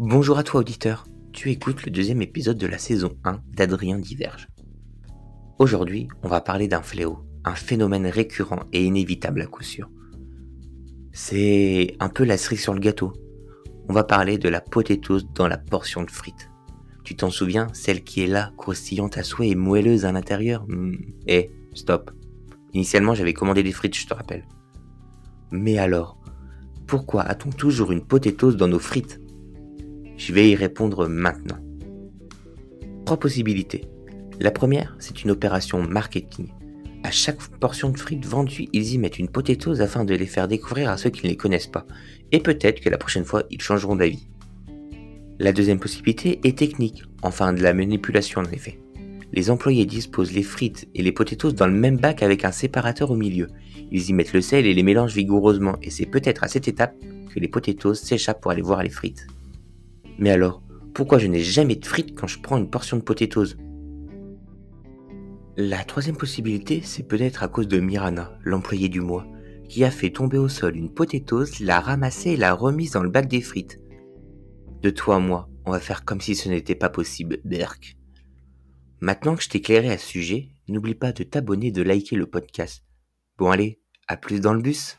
Bonjour à toi auditeur, tu écoutes le deuxième épisode de la saison 1 d'Adrien Diverge. Aujourd'hui, on va parler d'un fléau, un phénomène récurrent et inévitable à coup sûr. C'est un peu la cerise sur le gâteau. On va parler de la potatoes dans la portion de frites. Tu t'en souviens, celle qui est là, croustillante à souhait et moelleuse à l'intérieur? Hmm. Eh, stop. Initialement, j'avais commandé des frites, je te rappelle. Mais alors, pourquoi a-t-on toujours une potatoes dans nos frites? Je vais y répondre maintenant. Trois possibilités. La première, c'est une opération marketing. À chaque portion de frites vendue, ils y mettent une potatoes afin de les faire découvrir à ceux qui ne les connaissent pas. Et peut-être que la prochaine fois, ils changeront d'avis. La deuxième possibilité est technique, enfin de la manipulation en effet. Les employés disposent les frites et les potatoes dans le même bac avec un séparateur au milieu. Ils y mettent le sel et les mélangent vigoureusement et c'est peut-être à cette étape que les potatoes s'échappent pour aller voir les frites. Mais alors, pourquoi je n'ai jamais de frites quand je prends une portion de potatoes? La troisième possibilité, c'est peut-être à cause de Mirana, l'employé du mois, qui a fait tomber au sol une potatoes, l'a ramassée et l'a remise dans le bac des frites. De toi à moi, on va faire comme si ce n'était pas possible, Berk. Maintenant que je t'ai éclairé à ce sujet, n'oublie pas de t'abonner et de liker le podcast. Bon allez, à plus dans le bus